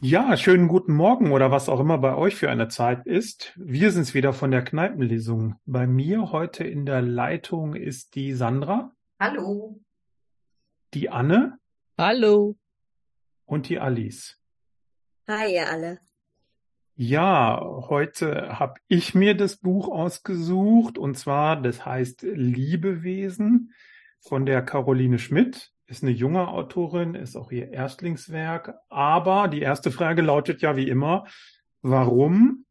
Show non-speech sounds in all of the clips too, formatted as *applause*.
Ja, schönen guten Morgen oder was auch immer bei euch für eine Zeit ist. Wir sind's wieder von der Kneipenlesung. Bei mir heute in der Leitung ist die Sandra. Hallo. Die Anne. Hallo. Und die Alice. Hi, ihr alle. Ja, heute habe ich mir das Buch ausgesucht und zwar, das heißt Liebewesen von der Caroline Schmidt ist eine junge Autorin, ist auch ihr Erstlingswerk. Aber die erste Frage lautet ja wie immer, warum?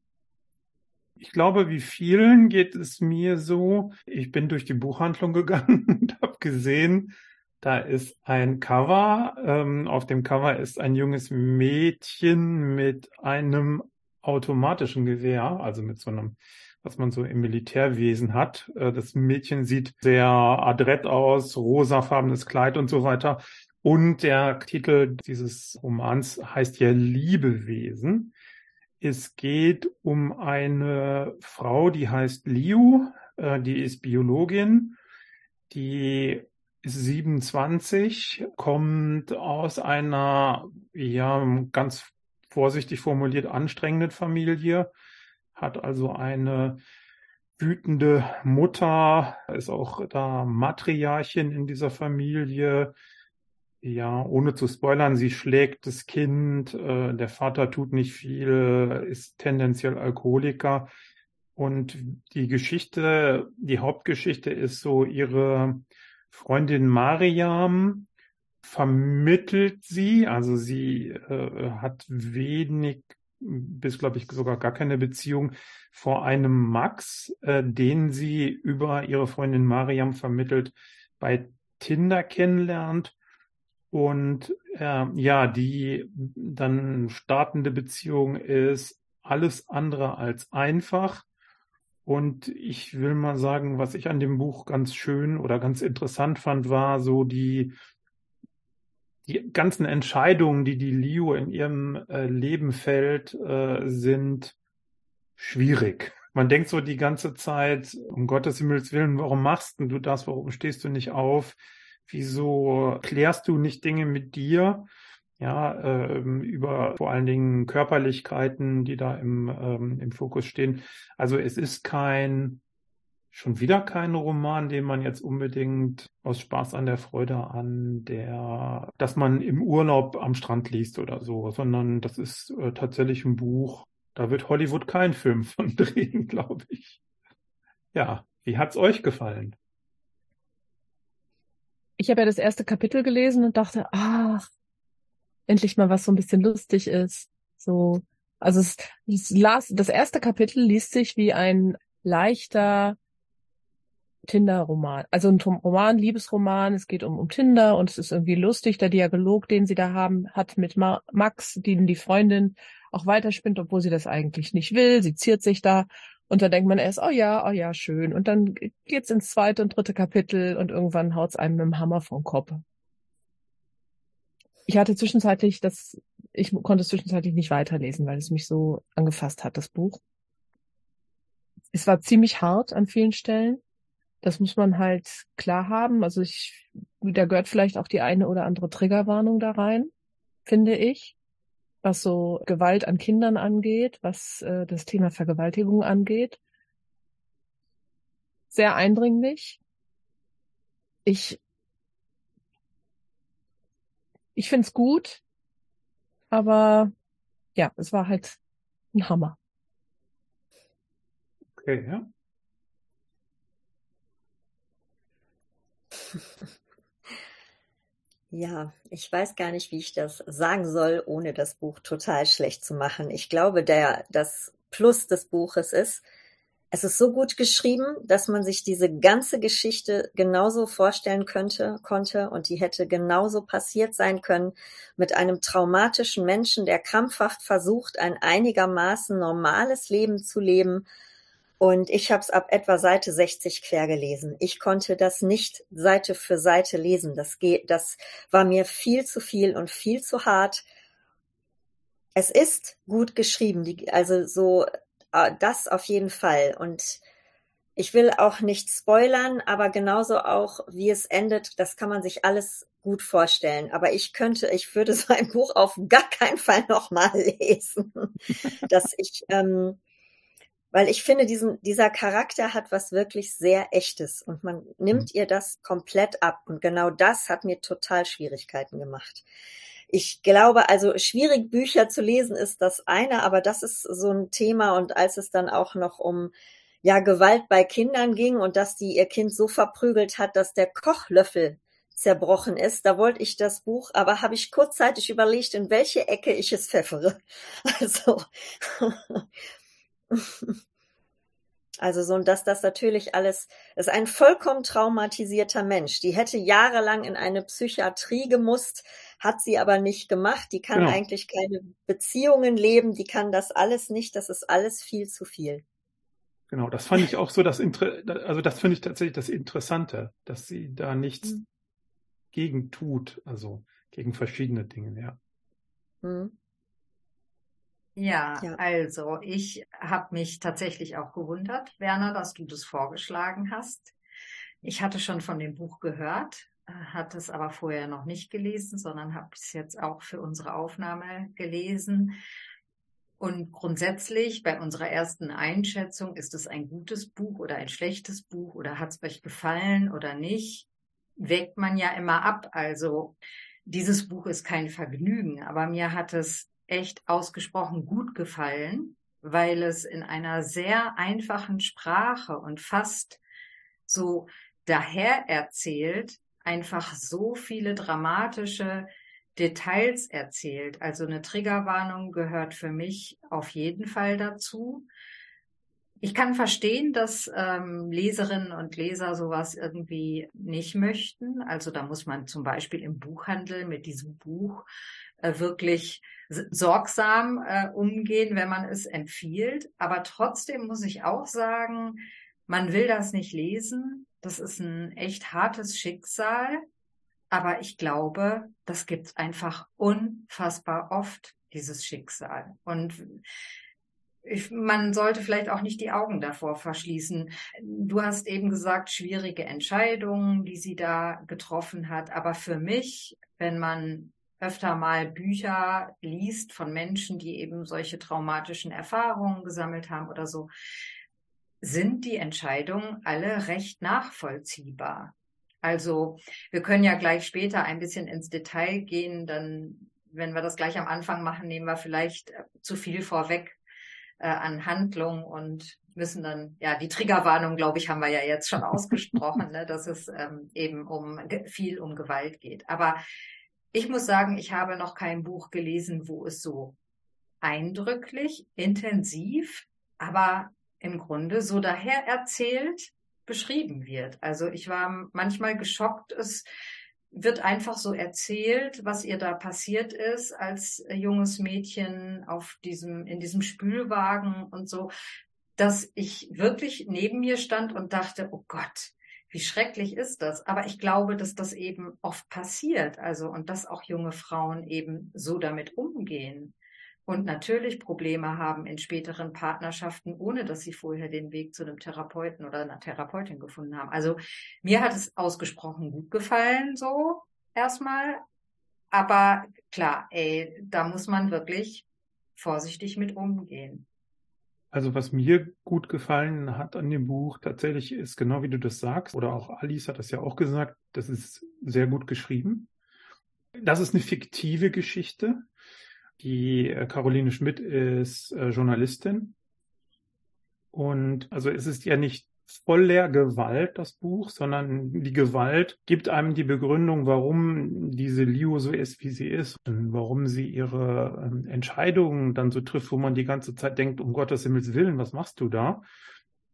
Ich glaube, wie vielen geht es mir so. Ich bin durch die Buchhandlung *laughs* gegangen und habe gesehen, da ist ein Cover. Ähm, auf dem Cover ist ein junges Mädchen mit einem automatischen Gewehr, also mit so einem was man so im Militärwesen hat. Äh, das Mädchen sieht sehr adrett aus, rosafarbenes Kleid und so weiter. Und der Titel dieses Romans heißt ja Liebewesen. Es geht um eine Frau, die heißt Liu, äh, die ist Biologin, die ist 27, kommt aus einer, ja, ganz vorsichtig formuliert anstrengenden Familie, hat also eine wütende Mutter, ist auch da Matriarchin in dieser Familie. Ja, ohne zu spoilern, sie schlägt das Kind, äh, der Vater tut nicht viel, ist tendenziell Alkoholiker. Und die Geschichte, die Hauptgeschichte ist so, ihre Freundin Mariam vermittelt sie, also sie äh, hat wenig bis, glaube ich, sogar gar keine Beziehung vor einem Max, äh, den sie über ihre Freundin Mariam vermittelt bei Tinder kennenlernt. Und äh, ja, die dann startende Beziehung ist alles andere als einfach. Und ich will mal sagen, was ich an dem Buch ganz schön oder ganz interessant fand, war so die die ganzen Entscheidungen, die die Liu in ihrem äh, Leben fällt, äh, sind schwierig. Man denkt so die ganze Zeit, um Gottes Himmels Willen, warum machst du das? Warum stehst du nicht auf? Wieso klärst du nicht Dinge mit dir? Ja, ähm, über vor allen Dingen Körperlichkeiten, die da im, ähm, im Fokus stehen. Also es ist kein schon wieder kein Roman, den man jetzt unbedingt aus Spaß an der Freude an der, dass man im Urlaub am Strand liest oder so, sondern das ist äh, tatsächlich ein Buch. Da wird Hollywood keinen Film *laughs* von drehen, glaube ich. Ja, wie hat's euch gefallen? Ich habe ja das erste Kapitel gelesen und dachte, ach, endlich mal was so ein bisschen lustig ist. So, also es, es las, das erste Kapitel liest sich wie ein leichter Tinder-Roman. Also ein Roman, Liebesroman, es geht um, um Tinder und es ist irgendwie lustig, der Dialog, den sie da haben, hat mit Ma Max, den die Freundin auch weiterspinnt, obwohl sie das eigentlich nicht will. Sie ziert sich da und dann denkt man erst, oh ja, oh ja, schön. Und dann geht's ins zweite und dritte Kapitel und irgendwann haut's einem mit dem Hammer vom Kopf. Ich hatte zwischenzeitlich das, ich konnte es zwischenzeitlich nicht weiterlesen, weil es mich so angefasst hat, das Buch. Es war ziemlich hart an vielen Stellen. Das muss man halt klar haben. Also ich, da gehört vielleicht auch die eine oder andere Triggerwarnung da rein, finde ich, was so Gewalt an Kindern angeht, was äh, das Thema Vergewaltigung angeht. Sehr eindringlich. Ich, ich finde es gut, aber ja, es war halt ein Hammer. Okay, ja. Ja, ich weiß gar nicht, wie ich das sagen soll, ohne das Buch total schlecht zu machen. Ich glaube, der, das Plus des Buches ist, es ist so gut geschrieben, dass man sich diese ganze Geschichte genauso vorstellen könnte, konnte und die hätte genauso passiert sein können mit einem traumatischen Menschen, der krampfhaft versucht, ein einigermaßen normales Leben zu leben, und ich habe es ab etwa Seite 60 quer gelesen. Ich konnte das nicht Seite für Seite lesen. Das geht, das war mir viel zu viel und viel zu hart. Es ist gut geschrieben, die, also so äh, das auf jeden Fall. Und ich will auch nicht spoilern, aber genauso auch, wie es endet, das kann man sich alles gut vorstellen. Aber ich könnte, ich würde *laughs* so ein Buch auf gar keinen Fall nochmal lesen. *laughs* dass ich, ähm, weil ich finde, diesen, dieser Charakter hat was wirklich sehr Echtes und man nimmt mhm. ihr das komplett ab. Und genau das hat mir total Schwierigkeiten gemacht. Ich glaube, also schwierig Bücher zu lesen ist das eine, aber das ist so ein Thema. Und als es dann auch noch um ja Gewalt bei Kindern ging und dass die ihr Kind so verprügelt hat, dass der Kochlöffel zerbrochen ist. Da wollte ich das Buch, aber habe ich kurzzeitig überlegt, in welche Ecke ich es pfeffere. *laughs* Also, *laughs* also so, dass das natürlich alles, ist ein vollkommen traumatisierter Mensch. Die hätte jahrelang in eine Psychiatrie gemusst, hat sie aber nicht gemacht. Die kann genau. eigentlich keine Beziehungen leben, die kann das alles nicht. Das ist alles viel zu viel. Genau, das fand ich auch so das Inter also das finde ich tatsächlich das Interessante, dass sie da nichts mhm. gegen tut, also gegen verschiedene Dinge, ja. Mhm. Ja, ja, also ich habe mich tatsächlich auch gewundert, Werner, dass du das vorgeschlagen hast. Ich hatte schon von dem Buch gehört, hatte es aber vorher noch nicht gelesen, sondern habe es jetzt auch für unsere Aufnahme gelesen und grundsätzlich bei unserer ersten Einschätzung, ist es ein gutes Buch oder ein schlechtes Buch oder hat es euch gefallen oder nicht, wägt man ja immer ab. Also dieses Buch ist kein Vergnügen, aber mir hat es echt ausgesprochen gut gefallen, weil es in einer sehr einfachen Sprache und fast so daher erzählt, einfach so viele dramatische Details erzählt. Also eine Triggerwarnung gehört für mich auf jeden Fall dazu. Ich kann verstehen, dass ähm, Leserinnen und Leser sowas irgendwie nicht möchten. Also da muss man zum Beispiel im Buchhandel mit diesem Buch äh, wirklich sorgsam äh, umgehen, wenn man es empfiehlt. Aber trotzdem muss ich auch sagen, man will das nicht lesen. Das ist ein echt hartes Schicksal. Aber ich glaube, das gibt einfach unfassbar oft, dieses Schicksal. Und ich, man sollte vielleicht auch nicht die Augen davor verschließen. Du hast eben gesagt, schwierige Entscheidungen, die sie da getroffen hat. Aber für mich, wenn man öfter mal Bücher liest von Menschen, die eben solche traumatischen Erfahrungen gesammelt haben oder so, sind die Entscheidungen alle recht nachvollziehbar. Also wir können ja gleich später ein bisschen ins Detail gehen, dann, wenn wir das gleich am Anfang machen, nehmen wir vielleicht äh, zu viel vorweg äh, an Handlung und müssen dann, ja, die Triggerwarnung, glaube ich, haben wir ja jetzt schon ausgesprochen, *laughs* ne, dass es ähm, eben um viel um Gewalt geht. Aber ich muss sagen, ich habe noch kein Buch gelesen, wo es so eindrücklich, intensiv, aber im Grunde so daher erzählt, beschrieben wird. Also ich war manchmal geschockt, es wird einfach so erzählt, was ihr da passiert ist als junges Mädchen auf diesem, in diesem Spülwagen und so, dass ich wirklich neben mir stand und dachte, oh Gott, wie schrecklich ist das? Aber ich glaube, dass das eben oft passiert. Also, und dass auch junge Frauen eben so damit umgehen und natürlich Probleme haben in späteren Partnerschaften, ohne dass sie vorher den Weg zu einem Therapeuten oder einer Therapeutin gefunden haben. Also mir hat es ausgesprochen gut gefallen, so erstmal. Aber klar, ey, da muss man wirklich vorsichtig mit umgehen. Also was mir gut gefallen hat an dem Buch tatsächlich ist genau wie du das sagst, oder auch Alice hat das ja auch gesagt, das ist sehr gut geschrieben. Das ist eine fiktive Geschichte. Die äh, Caroline Schmidt ist äh, Journalistin. Und also es ist ja nicht voller Gewalt, das Buch, sondern die Gewalt gibt einem die Begründung, warum diese Liu so ist, wie sie ist und warum sie ihre ähm, Entscheidungen dann so trifft, wo man die ganze Zeit denkt, um Gottes Himmels Willen, was machst du da?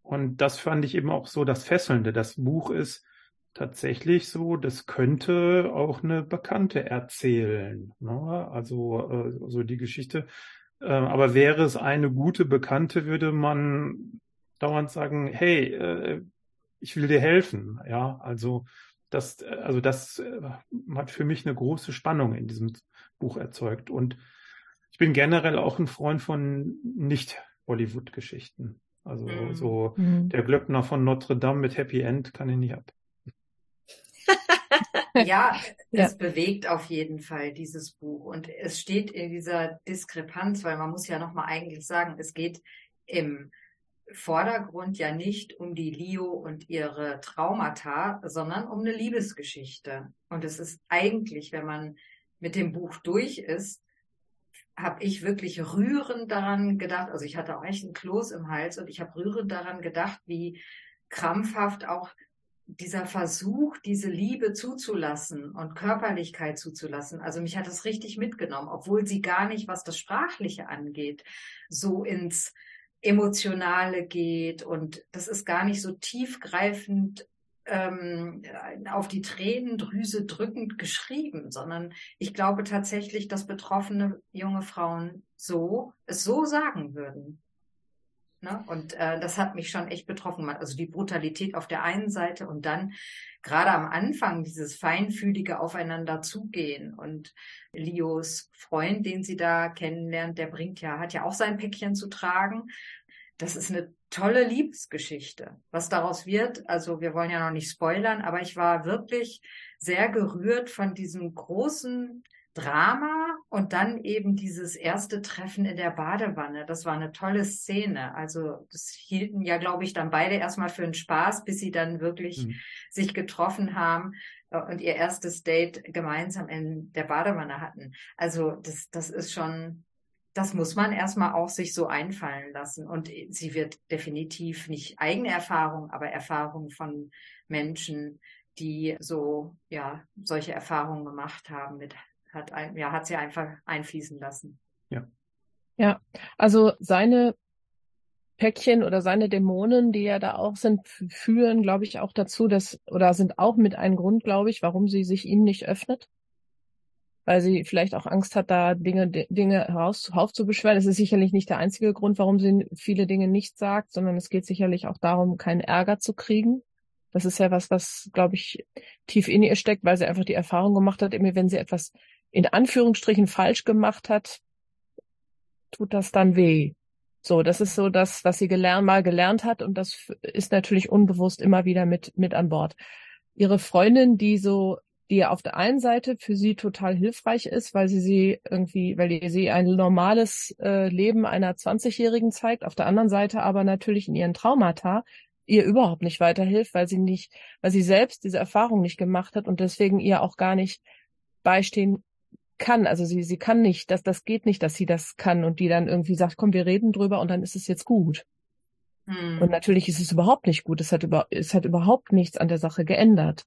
Und das fand ich eben auch so das Fesselnde. Das Buch ist tatsächlich so, das könnte auch eine Bekannte erzählen. Ne? Also äh, so die Geschichte. Äh, aber wäre es eine gute Bekannte, würde man dauernd sagen, hey, äh, ich will dir helfen. Ja, also das, also das äh, hat für mich eine große Spannung in diesem Buch erzeugt. Und ich bin generell auch ein Freund von Nicht-Hollywood-Geschichten. Also mhm. so mhm. der Glöckner von Notre Dame mit Happy End kann ich nicht ab. *laughs* ja, es ja. bewegt auf jeden Fall dieses Buch und es steht in dieser Diskrepanz, weil man muss ja noch mal eigentlich sagen, es geht im Vordergrund ja nicht um die Leo und ihre Traumata, sondern um eine Liebesgeschichte. Und es ist eigentlich, wenn man mit dem Buch durch ist, habe ich wirklich rührend daran gedacht, also ich hatte auch echt einen Kloß im Hals und ich habe rührend daran gedacht, wie krampfhaft auch dieser Versuch, diese Liebe zuzulassen und Körperlichkeit zuzulassen. Also mich hat das richtig mitgenommen, obwohl sie gar nicht, was das Sprachliche angeht, so ins Emotionale geht und das ist gar nicht so tiefgreifend ähm, auf die Tränendrüse drückend geschrieben, sondern ich glaube tatsächlich, dass betroffene junge Frauen so es so sagen würden. Ne? Und äh, das hat mich schon echt betroffen. Also die Brutalität auf der einen Seite und dann gerade am Anfang dieses feinfühlige Aufeinander zugehen. Und Lios Freund, den sie da kennenlernt, der bringt ja, hat ja auch sein Päckchen zu tragen. Das ist eine tolle Liebesgeschichte. Was daraus wird, also wir wollen ja noch nicht spoilern, aber ich war wirklich sehr gerührt von diesem großen Drama und dann eben dieses erste Treffen in der Badewanne. Das war eine tolle Szene. Also das hielten ja, glaube ich, dann beide erstmal für einen Spaß, bis sie dann wirklich mhm. sich getroffen haben äh, und ihr erstes Date gemeinsam in der Badewanne hatten. Also das, das ist schon, das muss man erstmal auch sich so einfallen lassen. Und sie wird definitiv nicht eigene Erfahrung, aber Erfahrung von Menschen, die so, ja, solche Erfahrungen gemacht haben mit hat, ein, ja, hat sie einfach einfließen lassen. Ja. Ja, also seine Päckchen oder seine Dämonen, die ja da auch sind, führen, glaube ich, auch dazu, dass, oder sind auch mit einem Grund, glaube ich, warum sie sich ihnen nicht öffnet. Weil sie vielleicht auch Angst hat, da Dinge, Dinge heraus, aufzubeschweren. Das ist sicherlich nicht der einzige Grund, warum sie viele Dinge nicht sagt, sondern es geht sicherlich auch darum, keinen Ärger zu kriegen. Das ist ja was, was, glaube ich, tief in ihr steckt, weil sie einfach die Erfahrung gemacht hat, immer wenn sie etwas in Anführungsstrichen falsch gemacht hat, tut das dann weh. So, das ist so das, was sie gelernt, mal gelernt hat und das ist natürlich unbewusst immer wieder mit, mit an Bord. Ihre Freundin, die so, die auf der einen Seite für sie total hilfreich ist, weil sie sie irgendwie, weil sie ein normales äh, Leben einer 20-Jährigen zeigt, auf der anderen Seite aber natürlich in ihren Traumata ihr überhaupt nicht weiterhilft, weil sie nicht, weil sie selbst diese Erfahrung nicht gemacht hat und deswegen ihr auch gar nicht beistehen kann. Also sie, sie kann nicht, dass das geht nicht, dass sie das kann und die dann irgendwie sagt, komm, wir reden drüber und dann ist es jetzt gut. Hm. Und natürlich ist es überhaupt nicht gut. Es hat über, es hat überhaupt nichts an der Sache geändert.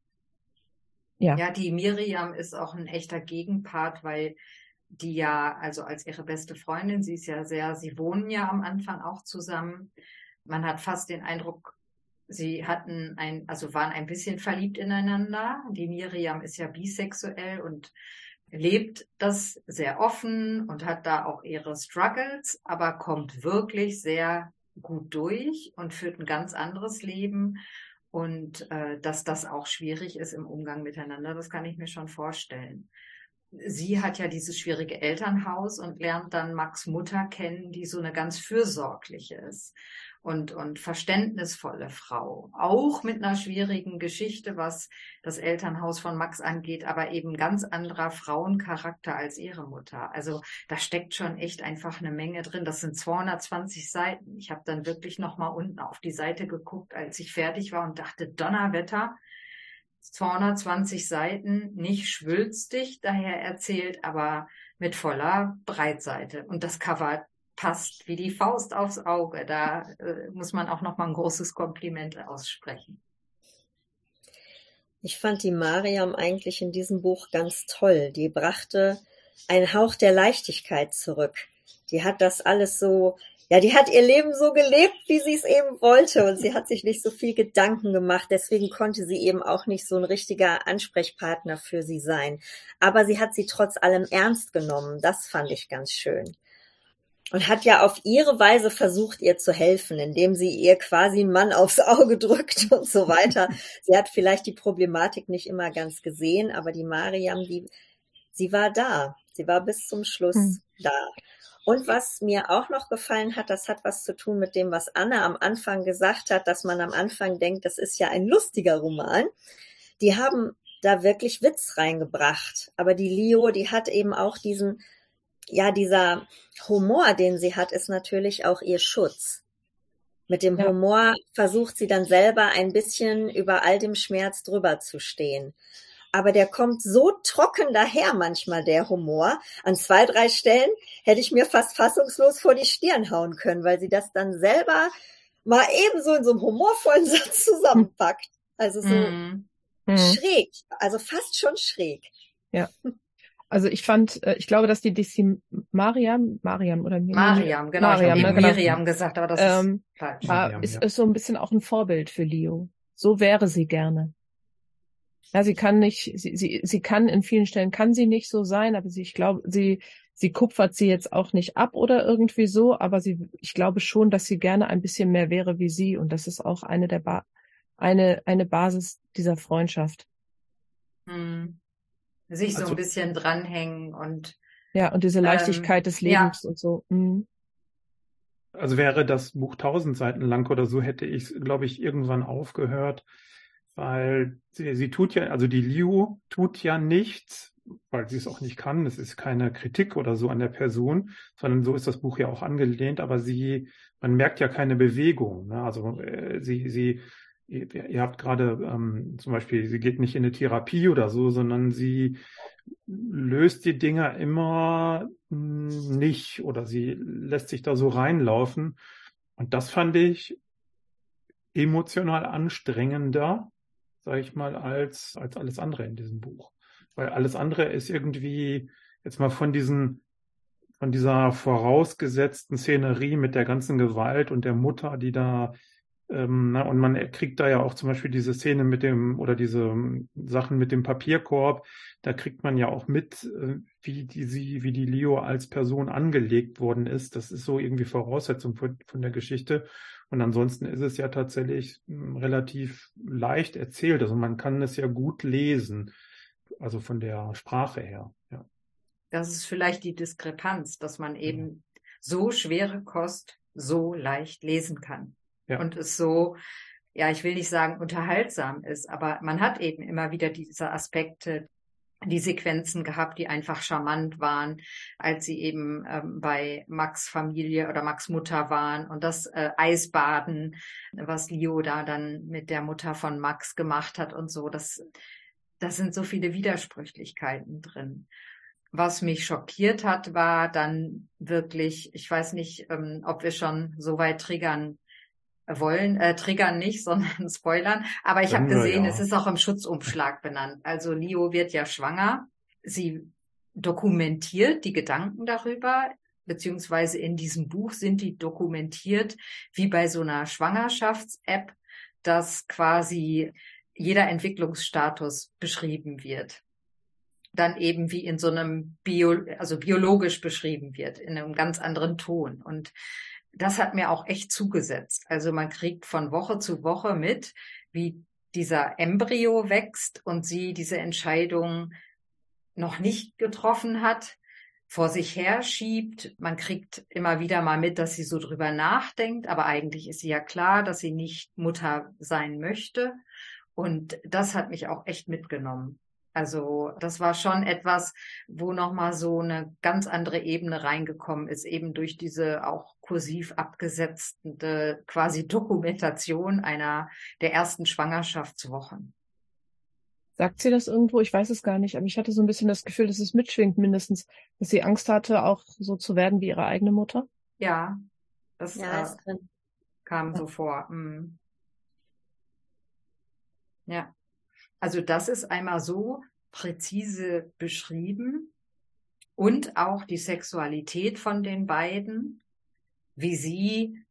Ja. Ja, die Miriam ist auch ein echter Gegenpart, weil die ja, also als ihre beste Freundin, sie ist ja sehr, sie wohnen ja am Anfang auch zusammen. Man hat fast den Eindruck, sie hatten ein, also waren ein bisschen verliebt ineinander. Die Miriam ist ja bisexuell und lebt das sehr offen und hat da auch ihre Struggles, aber kommt wirklich sehr gut durch und führt ein ganz anderes Leben. Und äh, dass das auch schwierig ist im Umgang miteinander, das kann ich mir schon vorstellen. Sie hat ja dieses schwierige Elternhaus und lernt dann Max Mutter kennen, die so eine ganz fürsorgliche ist und, und verständnisvolle Frau. Auch mit einer schwierigen Geschichte, was das Elternhaus von Max angeht, aber eben ganz anderer Frauencharakter als ihre Mutter. Also da steckt schon echt einfach eine Menge drin. Das sind 220 Seiten. Ich habe dann wirklich nochmal unten auf die Seite geguckt, als ich fertig war und dachte, Donnerwetter, 220 Seiten, nicht schwülstig daher erzählt, aber mit voller Breitseite. Und das Cover passt wie die Faust aufs Auge. Da äh, muss man auch noch mal ein großes Kompliment aussprechen. Ich fand die Mariam eigentlich in diesem Buch ganz toll. Die brachte einen Hauch der Leichtigkeit zurück. Die hat das alles so, ja, die hat ihr Leben so gelebt, wie sie es eben wollte und sie hat sich nicht so viel Gedanken gemacht. Deswegen konnte sie eben auch nicht so ein richtiger Ansprechpartner für sie sein. Aber sie hat sie trotz allem ernst genommen. Das fand ich ganz schön und hat ja auf ihre Weise versucht, ihr zu helfen, indem sie ihr quasi einen Mann aufs Auge *laughs* drückt und so weiter. sie hat vielleicht die Problematik nicht immer ganz gesehen, aber die Mariam, die, sie war da. Sie war bis zum Schluss hm. da. Und was mir auch noch gefallen hat, das hat was zu tun mit dem, was Anna am Anfang gesagt hat, dass man am Anfang denkt, das ist ja ein lustiger Roman. Die haben da wirklich Witz reingebracht. Aber die Leo, die hat eben auch diesen, ja, dieser Humor, den sie hat, ist natürlich auch ihr Schutz. Mit dem ja. Humor versucht sie dann selber ein bisschen über all dem Schmerz drüber zu stehen aber der kommt so trocken daher manchmal, der Humor. An zwei, drei Stellen hätte ich mir fast fassungslos vor die Stirn hauen können, weil sie das dann selber mal ebenso in so einem humorvollen *laughs* Satz zusammenpackt. Also so mm. schräg, also fast schon schräg. Ja. *laughs* Also ich fand, äh, ich glaube, dass die DC Mariam, Mariam oder Mariam, genau, Mariam, ich habe ne, Miriam gesagt, aber das ähm, ist falsch. Mariam, ist, ja. ist so ein bisschen auch ein Vorbild für Leo. So wäre sie gerne. Ja, sie kann nicht, sie, sie, sie kann in vielen Stellen kann sie nicht so sein, aber sie, ich glaube, sie, sie kupfert sie jetzt auch nicht ab oder irgendwie so, aber sie, ich glaube schon, dass sie gerne ein bisschen mehr wäre wie sie und das ist auch eine der ba eine, eine Basis dieser Freundschaft. Hm. Sich also, so ein bisschen dranhängen und ja, und diese Leichtigkeit ähm, des Lebens ja. und so. Mhm. Also wäre das Buch tausend Seiten lang oder so, hätte ich, glaube ich, irgendwann aufgehört weil sie, sie tut ja, also die Liu tut ja nichts, weil sie es auch nicht kann. Es ist keine Kritik oder so an der Person, sondern so ist das Buch ja auch angelehnt. Aber sie, man merkt ja keine Bewegung. Ne? Also äh, sie, sie, ihr, ihr habt gerade ähm, zum Beispiel, sie geht nicht in eine Therapie oder so, sondern sie löst die Dinger immer nicht oder sie lässt sich da so reinlaufen. Und das fand ich emotional anstrengender sage ich mal, als, als alles andere in diesem Buch. Weil alles andere ist irgendwie jetzt mal von diesen, von dieser vorausgesetzten Szenerie mit der ganzen Gewalt und der Mutter, die da, ähm, na, und man kriegt da ja auch zum Beispiel diese Szene mit dem, oder diese Sachen mit dem Papierkorb, da kriegt man ja auch mit, äh, wie die, sie, wie die Leo als Person angelegt worden ist. Das ist so irgendwie Voraussetzung von, von der Geschichte. Und ansonsten ist es ja tatsächlich hm, relativ leicht erzählt. Also man kann es ja gut lesen, also von der Sprache her. Ja. Das ist vielleicht die Diskrepanz, dass man eben ja. so schwere Kost so leicht lesen kann. Ja. Und es so, ja, ich will nicht sagen unterhaltsam ist, aber man hat eben immer wieder diese Aspekte, die Sequenzen gehabt, die einfach charmant waren, als sie eben ähm, bei Max Familie oder Max Mutter waren und das äh, Eisbaden, was Leo da dann mit der Mutter von Max gemacht hat und so, das, das sind so viele Widersprüchlichkeiten drin. Was mich schockiert hat, war dann wirklich, ich weiß nicht, ähm, ob wir schon so weit triggern wollen, äh, triggern nicht, *laughs* sondern spoilern. Aber ich habe gesehen, ja. es ist auch im Schutzumschlag benannt. Also Leo wird ja schwanger. Sie dokumentiert die Gedanken darüber, beziehungsweise in diesem Buch sind die dokumentiert wie bei so einer Schwangerschafts-App, dass quasi jeder Entwicklungsstatus beschrieben wird. Dann eben wie in so einem Bio, also biologisch beschrieben wird, in einem ganz anderen Ton. Und das hat mir auch echt zugesetzt. Also man kriegt von Woche zu Woche mit, wie dieser Embryo wächst und sie diese Entscheidung noch nicht getroffen hat, vor sich her schiebt. Man kriegt immer wieder mal mit, dass sie so drüber nachdenkt, aber eigentlich ist sie ja klar, dass sie nicht Mutter sein möchte. Und das hat mich auch echt mitgenommen. Also das war schon etwas, wo nochmal so eine ganz andere Ebene reingekommen ist, eben durch diese auch kursiv abgesetzte quasi Dokumentation einer der ersten Schwangerschaftswochen. Sagt sie das irgendwo? Ich weiß es gar nicht, aber ich hatte so ein bisschen das Gefühl, dass es mitschwingt mindestens, dass sie Angst hatte, auch so zu werden wie ihre eigene Mutter. Ja, das ja, äh, kam ja. so vor. Mhm. Ja. Also das ist einmal so präzise beschrieben und auch die Sexualität von den beiden, wie sie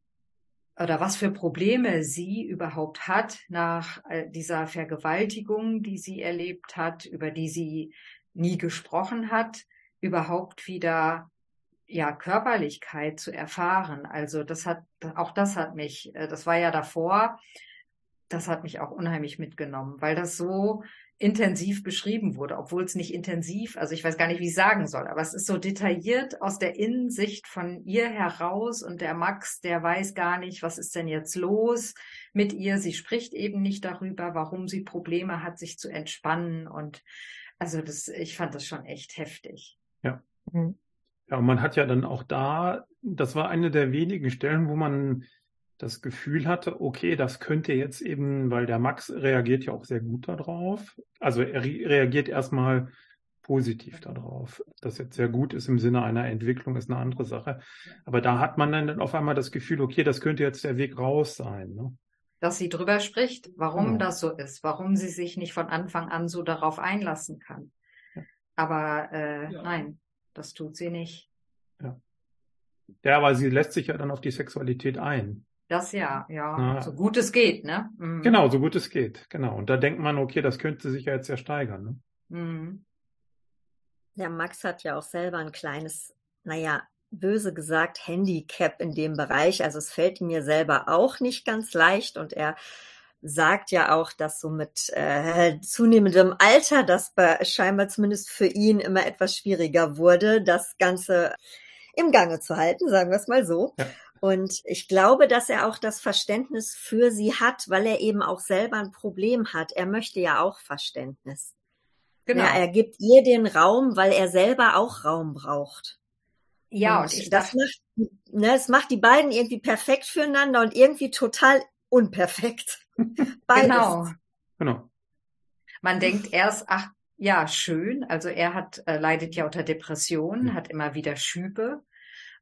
oder was für Probleme sie überhaupt hat nach äh, dieser Vergewaltigung, die sie erlebt hat, über die sie nie gesprochen hat, überhaupt wieder ja Körperlichkeit zu erfahren. Also das hat auch das hat mich, äh, das war ja davor das hat mich auch unheimlich mitgenommen, weil das so intensiv beschrieben wurde, obwohl es nicht intensiv, also ich weiß gar nicht, wie ich sagen soll, aber es ist so detailliert aus der Innensicht von ihr heraus und der Max, der weiß gar nicht, was ist denn jetzt los mit ihr. Sie spricht eben nicht darüber, warum sie Probleme hat, sich zu entspannen und also das, ich fand das schon echt heftig. Ja. Mhm. Ja, und man hat ja dann auch da, das war eine der wenigen Stellen, wo man das Gefühl hatte, okay, das könnte jetzt eben, weil der Max reagiert ja auch sehr gut darauf. Also er reagiert erstmal positiv darauf. Das jetzt sehr gut ist im Sinne einer Entwicklung, ist eine andere Sache. Aber da hat man dann auf einmal das Gefühl, okay, das könnte jetzt der Weg raus sein. Ne? Dass sie drüber spricht, warum genau. das so ist, warum sie sich nicht von Anfang an so darauf einlassen kann. Ja. Aber äh, ja. nein, das tut sie nicht. Ja. Ja, aber sie lässt sich ja dann auf die Sexualität ein. Das ja, ja, Na, so gut es geht, ne? Mhm. Genau, so gut es geht, genau. Und da denkt man, okay, das könnte sich ja jetzt ja steigern, ne? Mhm. Der Max hat ja auch selber ein kleines, naja, böse gesagt, Handicap in dem Bereich. Also es fällt mir selber auch nicht ganz leicht und er sagt ja auch, dass so mit äh, zunehmendem Alter das scheinbar zumindest für ihn immer etwas schwieriger wurde, das Ganze im Gange zu halten, sagen wir es mal so. Ja. Und ich glaube, dass er auch das Verständnis für sie hat, weil er eben auch selber ein Problem hat. Er möchte ja auch Verständnis. Genau. Ja, er gibt ihr den Raum, weil er selber auch Raum braucht. Ja, und, und ich das macht, ne, es macht die beiden irgendwie perfekt füreinander und irgendwie total unperfekt. *laughs* Beides. Genau. Genau. Man denkt erst, ach, ja, schön. Also er hat, äh, leidet ja unter Depressionen, mhm. hat immer wieder Schübe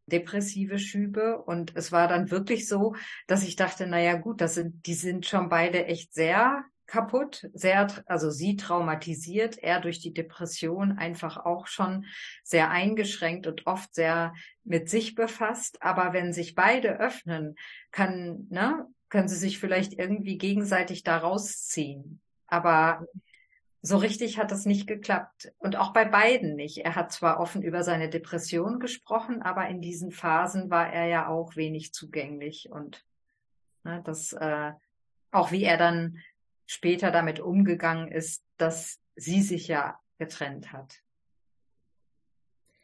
depressive Schübe. Und es war dann wirklich so, dass ich dachte, na ja, gut, das sind, die sind schon beide echt sehr kaputt, sehr, also sie traumatisiert, er durch die Depression einfach auch schon sehr eingeschränkt und oft sehr mit sich befasst. Aber wenn sich beide öffnen, kann, ne, können sie sich vielleicht irgendwie gegenseitig da rausziehen. Aber so richtig hat das nicht geklappt. Und auch bei beiden nicht. Er hat zwar offen über seine Depression gesprochen, aber in diesen Phasen war er ja auch wenig zugänglich. Und ne, das, äh, auch wie er dann später damit umgegangen ist, dass sie sich ja getrennt hat.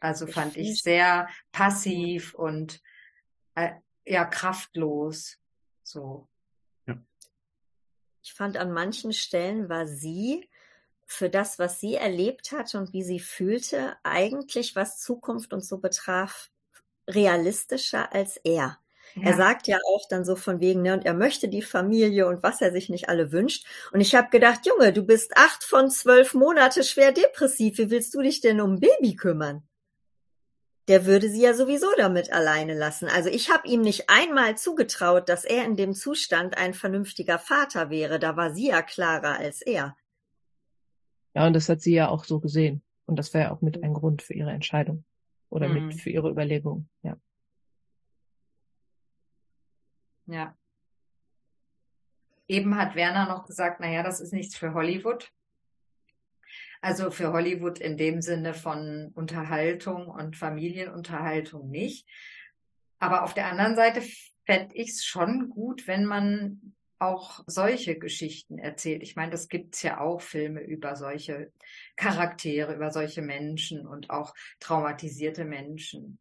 Also fand ich sehr passiv und äh, ja kraftlos. So. Ja. Ich fand an manchen Stellen war sie für das, was sie erlebt hatte und wie sie fühlte, eigentlich was Zukunft und so betraf, realistischer als er. Ja. Er sagt ja auch dann so von wegen, ne, und er möchte die Familie und was er sich nicht alle wünscht. Und ich habe gedacht, Junge, du bist acht von zwölf Monate schwer depressiv. Wie willst du dich denn um ein Baby kümmern? Der würde sie ja sowieso damit alleine lassen. Also ich habe ihm nicht einmal zugetraut, dass er in dem Zustand ein vernünftiger Vater wäre. Da war sie ja klarer als er. Ja, und das hat sie ja auch so gesehen. Und das wäre ja auch mit ein Grund für ihre Entscheidung oder mhm. mit für ihre Überlegung, ja. Ja. Eben hat Werner noch gesagt, naja, das ist nichts für Hollywood. Also für Hollywood in dem Sinne von Unterhaltung und Familienunterhaltung nicht. Aber auf der anderen Seite fände ich es schon gut, wenn man auch solche Geschichten erzählt. Ich meine, das gibt's ja auch Filme über solche Charaktere, über solche Menschen und auch traumatisierte Menschen.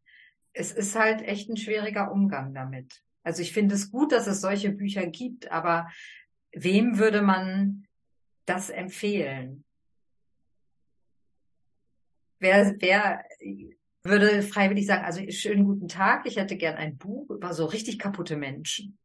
Es ist halt echt ein schwieriger Umgang damit. Also ich finde es gut, dass es solche Bücher gibt, aber wem würde man das empfehlen? Wer, wer würde freiwillig sagen, also schönen guten Tag, ich hätte gern ein Buch über so richtig kaputte Menschen.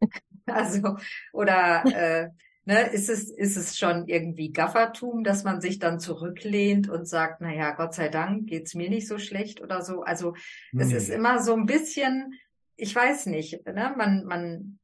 *laughs* *laughs* Also, oder äh, ne, ist es, ist es schon irgendwie Gaffertum, dass man sich dann zurücklehnt und sagt, na ja, Gott sei Dank geht's mir nicht so schlecht oder so. Also es nee. ist immer so ein bisschen, ich weiß nicht, ne? man, man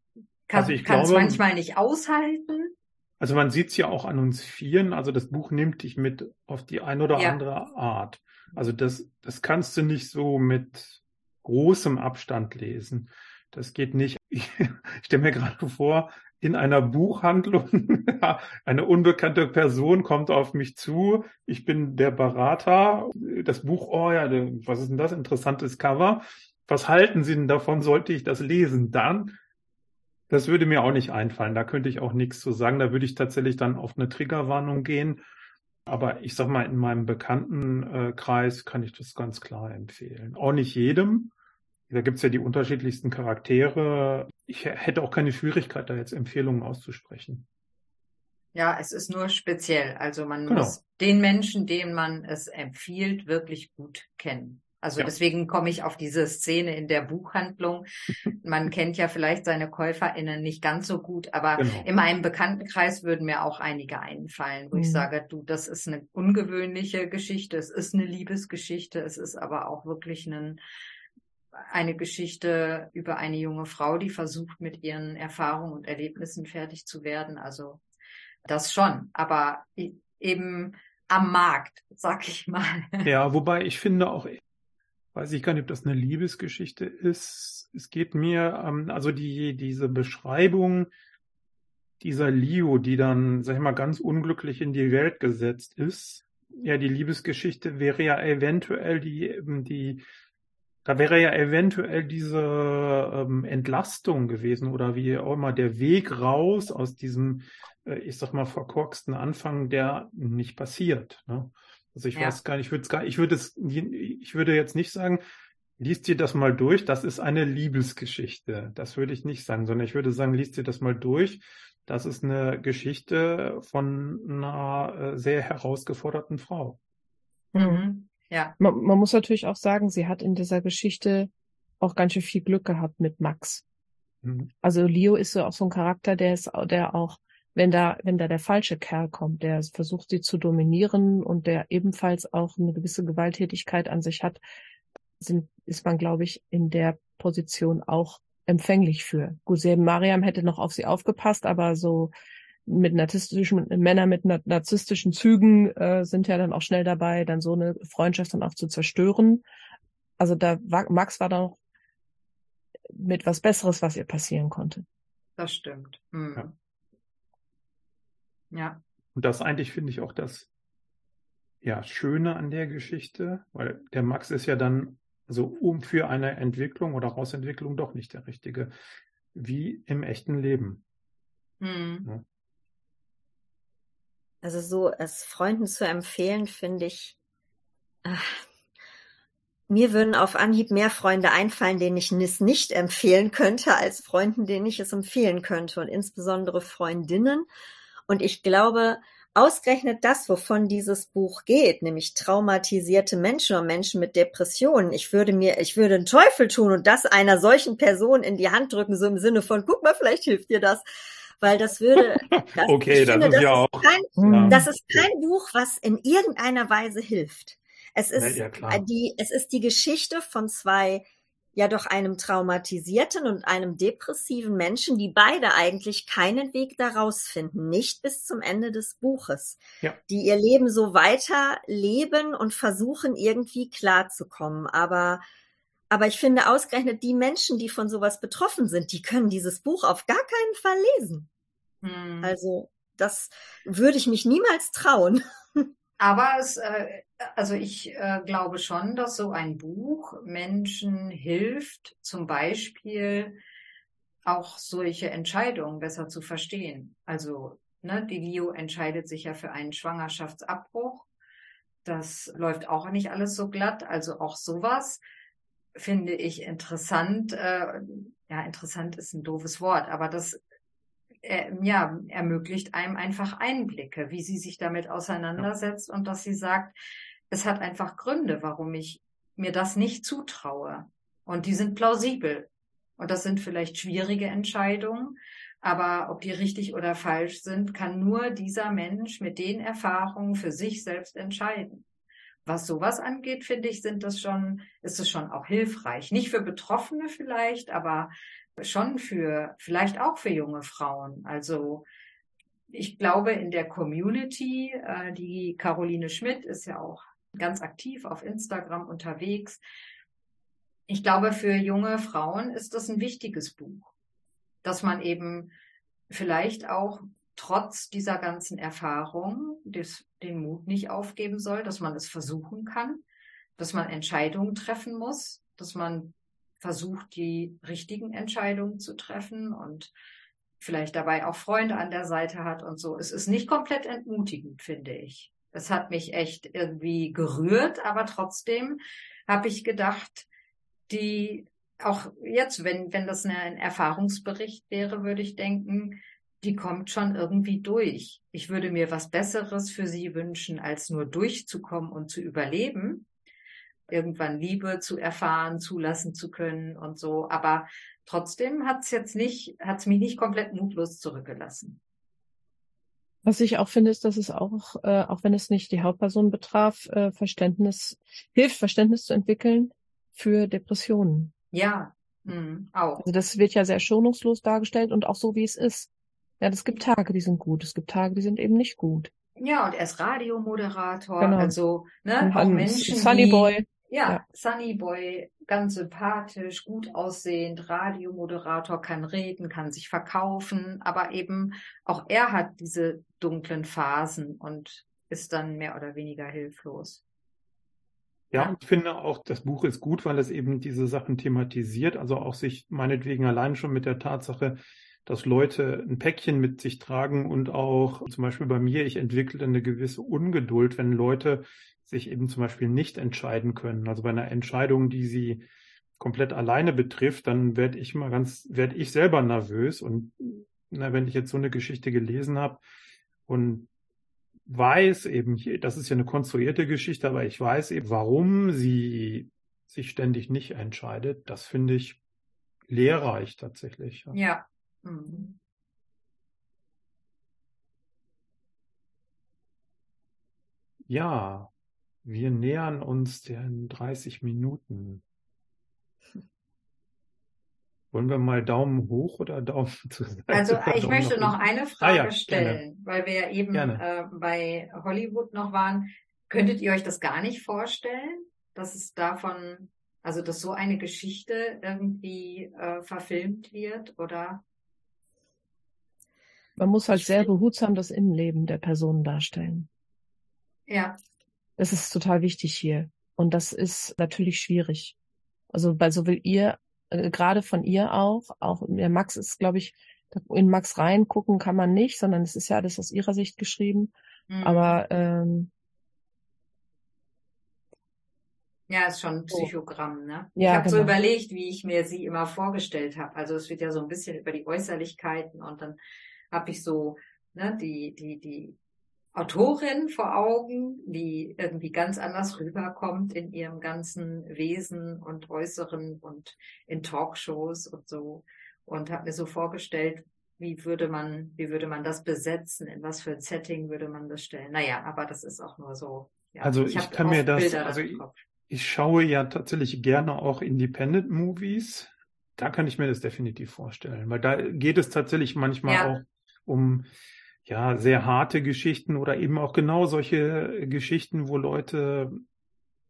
kann also es manchmal nicht aushalten. Also man sieht es ja auch an uns Vieren, also das Buch nimmt dich mit auf die eine oder ja. andere Art. Also das, das kannst du nicht so mit großem Abstand lesen. Das geht nicht. Ich, *laughs* stelle mir gerade vor, in einer Buchhandlung, *laughs* eine unbekannte Person kommt auf mich zu, ich bin der Berater, das Buch, oh ja, was ist denn das? Interessantes Cover. Was halten Sie denn davon? Sollte ich das lesen? Dann Das würde mir auch nicht einfallen. Da könnte ich auch nichts zu sagen. Da würde ich tatsächlich dann auf eine Triggerwarnung gehen. Aber ich sag mal, in meinem Bekanntenkreis kann ich das ganz klar empfehlen. Auch nicht jedem. Da gibt's ja die unterschiedlichsten Charaktere. Ich hätte auch keine Schwierigkeit, da jetzt Empfehlungen auszusprechen. Ja, es ist nur speziell. Also man genau. muss den Menschen, denen man es empfiehlt, wirklich gut kennen. Also ja. deswegen komme ich auf diese Szene in der Buchhandlung. *laughs* Man kennt ja vielleicht seine KäuferInnen nicht ganz so gut, aber genau. in meinem Bekanntenkreis würden mir auch einige einfallen, wo mhm. ich sage, du, das ist eine ungewöhnliche Geschichte, es ist eine Liebesgeschichte, es ist aber auch wirklich ein, eine Geschichte über eine junge Frau, die versucht, mit ihren Erfahrungen und Erlebnissen fertig zu werden. Also das schon, aber eben am Markt, sag ich mal. *laughs* Ja, wobei ich finde auch, weiß ich gar nicht, ob das eine Liebesgeschichte ist. Es geht mir, ähm, also die, diese Beschreibung dieser Leo, die dann, sag ich mal, ganz unglücklich in die Welt gesetzt ist. Ja, die Liebesgeschichte wäre ja eventuell die, die, da wäre ja eventuell diese ähm, Entlastung gewesen oder wie auch immer der Weg raus aus diesem, äh, ich sag mal, verkorksten Anfang, der nicht passiert. Ne? Also ich ja. weiß gar nicht, ich würde gar, ich würde es, ich würde jetzt nicht sagen, liest dir das mal durch, das ist eine Liebesgeschichte. Das würde ich nicht sagen, sondern ich würde sagen, liest dir das mal durch. Das ist eine Geschichte von einer äh, sehr herausgeforderten Frau. Mhm. Ja. Man, man muss natürlich auch sagen, sie hat in dieser Geschichte auch ganz schön viel Glück gehabt mit Max. Mhm. Also Leo ist so auch so ein Charakter, der ist, der auch wenn da, wenn da der falsche Kerl kommt, der versucht, sie zu dominieren und der ebenfalls auch eine gewisse Gewalttätigkeit an sich hat, sind, ist man, glaube ich, in der Position auch empfänglich für. Gusem Mariam hätte noch auf sie aufgepasst, aber so mit narzisstischen Männer mit narzisstischen Zügen äh, sind ja dann auch schnell dabei, dann so eine Freundschaft dann auch zu zerstören. Also da war, Max war da noch mit was Besseres, was ihr passieren konnte. Das stimmt. Hm. Ja. Ja. Und das eigentlich finde ich auch das ja, Schöne an der Geschichte, weil der Max ist ja dann so um für eine Entwicklung oder Rausentwicklung doch nicht der richtige, wie im echten Leben. Mhm. Ja. Also so es Freunden zu empfehlen, finde ich, ach, mir würden auf Anhieb mehr Freunde einfallen, denen ich es nicht empfehlen könnte, als Freunden, denen ich es empfehlen könnte. Und insbesondere Freundinnen, und ich glaube, ausgerechnet das, wovon dieses Buch geht, nämlich traumatisierte Menschen und Menschen mit Depressionen. Ich würde mir, ich würde einen Teufel tun und das einer solchen Person in die Hand drücken, so im Sinne von, guck mal, vielleicht hilft dir das. Weil das würde, *laughs* das, okay, das finde, ist das ja auch. Kein, das ist kein Buch, was in irgendeiner Weise hilft. Es ist ja, die, es ist die Geschichte von zwei ja doch einem traumatisierten und einem depressiven Menschen, die beide eigentlich keinen Weg daraus finden, nicht bis zum Ende des Buches, ja. die ihr Leben so weiter leben und versuchen irgendwie klarzukommen. Aber aber ich finde ausgerechnet die Menschen, die von sowas betroffen sind, die können dieses Buch auf gar keinen Fall lesen. Hm. Also das würde ich mich niemals trauen. *laughs* Aber es, äh, also ich äh, glaube schon, dass so ein Buch Menschen hilft, zum Beispiel auch solche Entscheidungen besser zu verstehen. Also ne, die Leo entscheidet sich ja für einen Schwangerschaftsabbruch. Das läuft auch nicht alles so glatt. Also auch sowas finde ich interessant. Äh, ja, interessant ist ein doofes Wort, aber das äh, ja, ermöglicht einem einfach Einblicke, wie sie sich damit auseinandersetzt und dass sie sagt, es hat einfach Gründe, warum ich mir das nicht zutraue. Und die sind plausibel. Und das sind vielleicht schwierige Entscheidungen, aber ob die richtig oder falsch sind, kann nur dieser Mensch mit den Erfahrungen für sich selbst entscheiden. Was sowas angeht, finde ich, sind das schon, ist es schon auch hilfreich. Nicht für Betroffene vielleicht, aber schon für, vielleicht auch für junge Frauen. Also ich glaube, in der Community, äh, die Caroline Schmidt ist ja auch ganz aktiv auf Instagram unterwegs. Ich glaube, für junge Frauen ist das ein wichtiges Buch, dass man eben vielleicht auch trotz dieser ganzen Erfahrung des, den Mut nicht aufgeben soll, dass man es versuchen kann, dass man Entscheidungen treffen muss, dass man versucht, die richtigen Entscheidungen zu treffen und vielleicht dabei auch Freunde an der Seite hat und so. Es ist nicht komplett entmutigend, finde ich. Es hat mich echt irgendwie gerührt, aber trotzdem habe ich gedacht, die auch jetzt, wenn, wenn das ein Erfahrungsbericht wäre, würde ich denken, die kommt schon irgendwie durch. Ich würde mir was Besseres für sie wünschen, als nur durchzukommen und zu überleben. Irgendwann Liebe zu erfahren, zulassen zu können und so. Aber trotzdem hat es jetzt nicht, hat es mich nicht komplett mutlos zurückgelassen. Was ich auch finde, ist, dass es auch, äh, auch wenn es nicht die Hauptperson betraf, äh, Verständnis, hilft, Verständnis zu entwickeln für Depressionen. Ja, mh, auch. Also das wird ja sehr schonungslos dargestellt und auch so, wie es ist. Ja, es gibt Tage, die sind gut, es gibt Tage, die sind eben nicht gut. Ja, und er ist Radiomoderator, genau. also ne, auch Menschen, Sunny die, Boy. Ja, ja, Sunny Boy, ganz sympathisch, gut aussehend, Radiomoderator, kann reden, kann sich verkaufen, aber eben auch er hat diese dunklen Phasen und ist dann mehr oder weniger hilflos. Ja, ich finde auch, das Buch ist gut, weil es eben diese Sachen thematisiert, also auch sich meinetwegen allein schon mit der Tatsache, dass Leute ein Päckchen mit sich tragen und auch zum Beispiel bei mir, ich entwickle eine gewisse Ungeduld, wenn Leute sich eben zum Beispiel nicht entscheiden können. Also bei einer Entscheidung, die sie komplett alleine betrifft, dann werde ich mal ganz, werde ich selber nervös und na, wenn ich jetzt so eine Geschichte gelesen habe und weiß eben, das ist ja eine konstruierte Geschichte, aber ich weiß eben, warum sie sich ständig nicht entscheidet. Das finde ich lehrreich tatsächlich. Ja. ja. Mhm. Ja, wir nähern uns den 30 Minuten. *laughs* Wollen wir mal Daumen hoch oder Daumen zu? *laughs* Also ich Daumen möchte noch eine Frage ah, ja, stellen, gerne. weil wir ja eben äh, bei Hollywood noch waren. Könntet ihr euch das gar nicht vorstellen, dass es davon, also dass so eine Geschichte irgendwie äh, verfilmt wird oder? Man muss halt sehr behutsam das Innenleben der Personen darstellen. Ja. Das ist total wichtig hier. Und das ist natürlich schwierig. Also bei so will ihr, äh, gerade von ihr auch, auch der Max ist, glaube ich, in Max reingucken kann man nicht, sondern es ist ja alles aus ihrer Sicht geschrieben. Mhm. Aber ähm, ja, ist schon ein Psychogramm, ne? Ja, ich habe genau. so überlegt, wie ich mir sie immer vorgestellt habe. Also es wird ja so ein bisschen über die Äußerlichkeiten und dann habe ich so ne, die, die, die Autorin vor Augen, die irgendwie ganz anders rüberkommt in ihrem ganzen Wesen und Äußeren und in Talkshows und so. Und habe mir so vorgestellt, wie würde man, wie würde man das besetzen, in was für ein Setting würde man das stellen. Naja, aber das ist auch nur so. Ja, also ich, ich kann mir das, Bilder also ich, ich schaue ja tatsächlich gerne auch Independent Movies. Da kann ich mir das definitiv vorstellen, weil da geht es tatsächlich manchmal ja. auch um ja sehr harte Geschichten oder eben auch genau solche Geschichten, wo Leute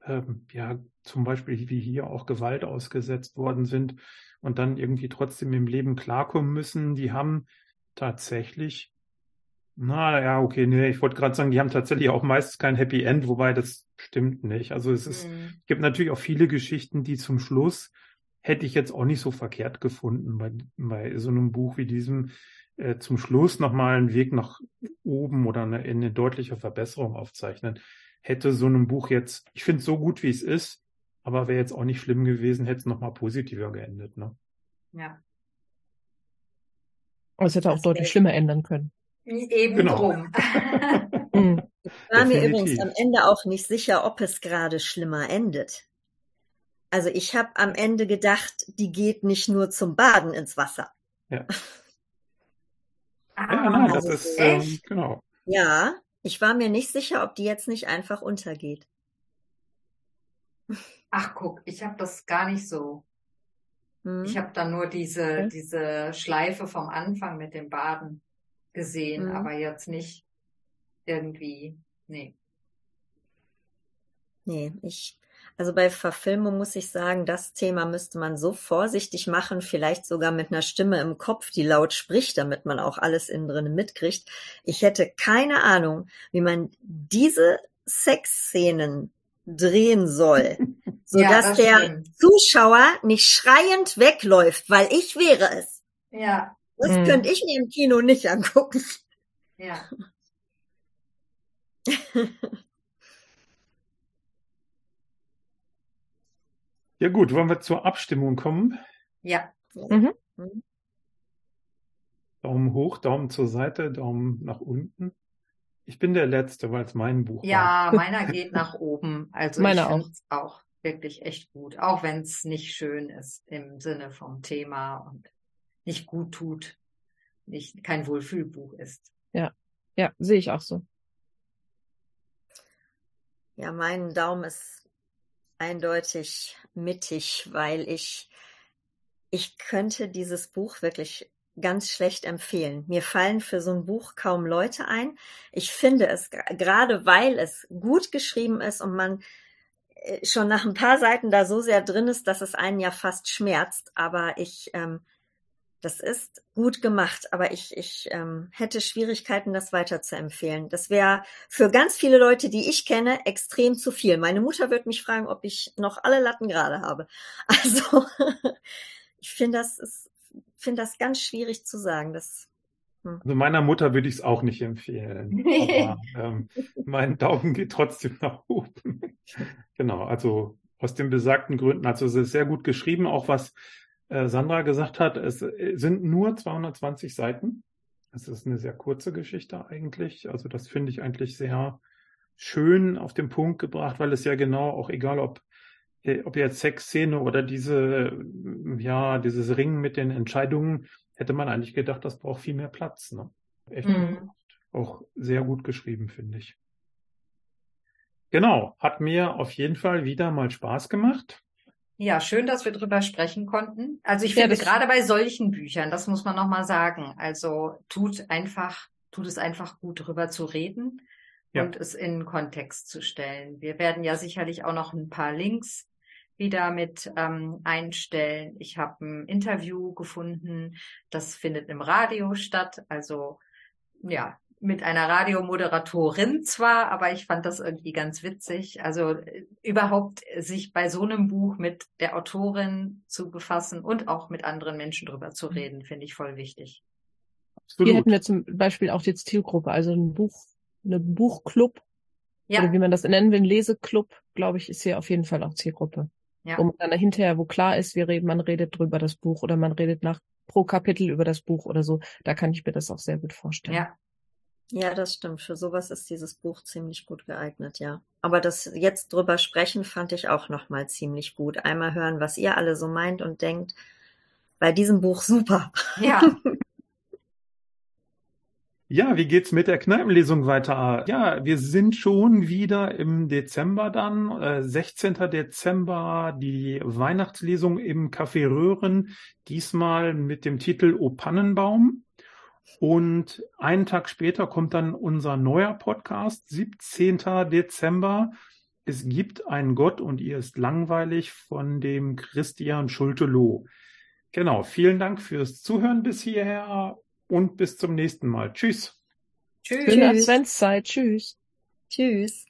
ähm, ja zum Beispiel wie hier auch Gewalt ausgesetzt worden sind und dann irgendwie trotzdem im Leben klarkommen müssen. Die haben tatsächlich, na ja, okay, nee, ich wollte gerade sagen, die haben tatsächlich auch meistens kein Happy End, wobei das stimmt nicht. Also es ist, mhm. gibt natürlich auch viele Geschichten, die zum Schluss hätte ich jetzt auch nicht so verkehrt gefunden bei, bei so einem Buch wie diesem, äh, zum Schluss nochmal einen Weg nach oben oder eine, eine deutliche Verbesserung aufzeichnen. Hätte so einem Buch jetzt, ich finde es so gut, wie es ist, aber wäre jetzt auch nicht schlimm gewesen, hätte es nochmal positiver geendet. Ne? Ja. Aber es hätte auch das deutlich schlimmer ändern können. Eben genau. drum. *laughs* Hm. ich war mir übrigens am Ende auch nicht sicher, ob es gerade schlimmer endet. Also ich habe am Ende gedacht, die geht nicht nur zum Baden ins Wasser. Ja. *laughs* Ah, ja, nein, das ist, ähm, genau. Ja, ich war mir nicht sicher, ob die jetzt nicht einfach untergeht. Ach, guck, ich habe das gar nicht so. Hm. Ich habe da nur diese, okay. diese Schleife vom Anfang mit dem Baden gesehen, hm. aber jetzt nicht irgendwie, nee. Nee, ich also bei Verfilmung muss ich sagen, das Thema müsste man so vorsichtig machen, vielleicht sogar mit einer Stimme im Kopf, die laut spricht, damit man auch alles innen drin mitkriegt. Ich hätte keine Ahnung, wie man diese Sexszenen drehen soll, *laughs* sodass ja, der stimmt. Zuschauer nicht schreiend wegläuft, weil ich wäre es. Ja. Das mhm. könnte ich mir im Kino nicht angucken. Ja. *laughs* ja gut, wollen wir zur Abstimmung kommen? Ja. Mhm. Daumen hoch, Daumen zur Seite, Daumen nach unten. Ich bin der Letzte, weil es mein Buch ja, war. Ja, *laughs* meiner geht nach oben. Also Meine ich finde es auch wirklich echt gut, auch wenn es nicht schön ist im Sinne vom Thema und nicht gut tut, nicht kein Wohlfühlbuch ist. Ja, ja, sehe ich auch so. Ja, mein Daumen ist eindeutig mittig, weil ich ich könnte dieses Buch wirklich ganz schlecht empfehlen. Mir fallen für so ein Buch kaum Leute ein. Ich finde es, gerade weil es gut geschrieben ist und man äh, schon nach ein paar Seiten da so sehr drin ist, dass es einen ja fast schmerzt. Aber ich, ähm, das ist gut gemacht, aber ich, ich ähm, hätte Schwierigkeiten, das weiter zu empfehlen. Das wäre für ganz viele Leute, die ich kenne, extrem zu viel. Meine Mutter wird mich fragen, ob ich noch alle Latten gerade habe. *laughs* Also ich finde, das ist finde das ganz schwierig zu sagen. Das, hm. Also meiner Mutter würde ich es auch nicht empfehlen. Aber *laughs* ähm, mein Daumen geht trotzdem *laughs* nach oben. genau, also aus den besagten Gründen. Also es ist sehr gut geschrieben, auch was äh, Sandra gesagt hat. Es äh, sind nur 220 Seiten. Es ist eine sehr kurze Geschichte eigentlich. Also das finde ich eigentlich sehr schön auf den Punkt gebracht, weil es ja genau auch egal, ob äh, ob jetzt Sexszene oder diese, ja, dieses Ringen mit den Entscheidungen, hätte man eigentlich gedacht, das braucht viel mehr Platz. Ne? Echt mhm. auch sehr gut geschrieben, finde ich. Genau, hat mir auf jeden Fall wieder mal Spaß gemacht. Ja, schön, dass wir drüber sprechen konnten. Also ich finde ja, gerade bei solchen Büchern, das muss man nochmal sagen, also tut einfach, tut es einfach gut drüber zu reden ja. und es in Kontext zu stellen. Wir werden ja sicherlich auch noch ein paar Links wieder mit ähm, einstellen. Ich habe ein Interview gefunden, das findet im Radio statt, also ja, mit einer Radiomoderatorin zwar, aber ich fand das irgendwie ganz witzig. Also äh, überhaupt sich bei so einem Buch mit der Autorin zu befassen und auch mit anderen Menschen drüber zu mhm. reden, finde ich voll wichtig. Absolut. Hier hätten wir zum Beispiel auch jetzt Zielgruppe, also ein Buch, eine Buchclub, ja. oder wie man das nennen will, ein Leseclub, glaube ich, ist hier auf jeden Fall auch Zielgruppe. Ja. Wo man dann hinterher, wo klar ist, wir reden, man redet drüber das Buch oder man redet nach pro Kapitel über das Buch oder so. Da kann ich mir das auch sehr gut vorstellen. Ja. Ja, das stimmt. Für sowas ist dieses Buch ziemlich gut geeignet, ja. Aber das jetzt drüber sprechen fand ich auch nochmal ziemlich gut. Einmal hören, was ihr alle so meint und denkt. Bei diesem Buch super. Ja. Ja, wie geht's mit der Kneipenlesung weiter? Ja, wir sind schon wieder im Dezember dann, äh, 16. Dezember, die Weihnachtslesung im Café Röhren, diesmal mit dem Titel O Pannenbaum. Und einen Tag später kommt dann unser neuer Podcast, 17. Dezember. Es gibt einen Gott und ihr ist langweilig von dem Christian Schulte-Loh. Genau, vielen Dank fürs Zuhören bis hierher und bis zum nächsten Mal. Tschüss. Tschüss. Schöne Adventszeit. Tschüss. Tschüss.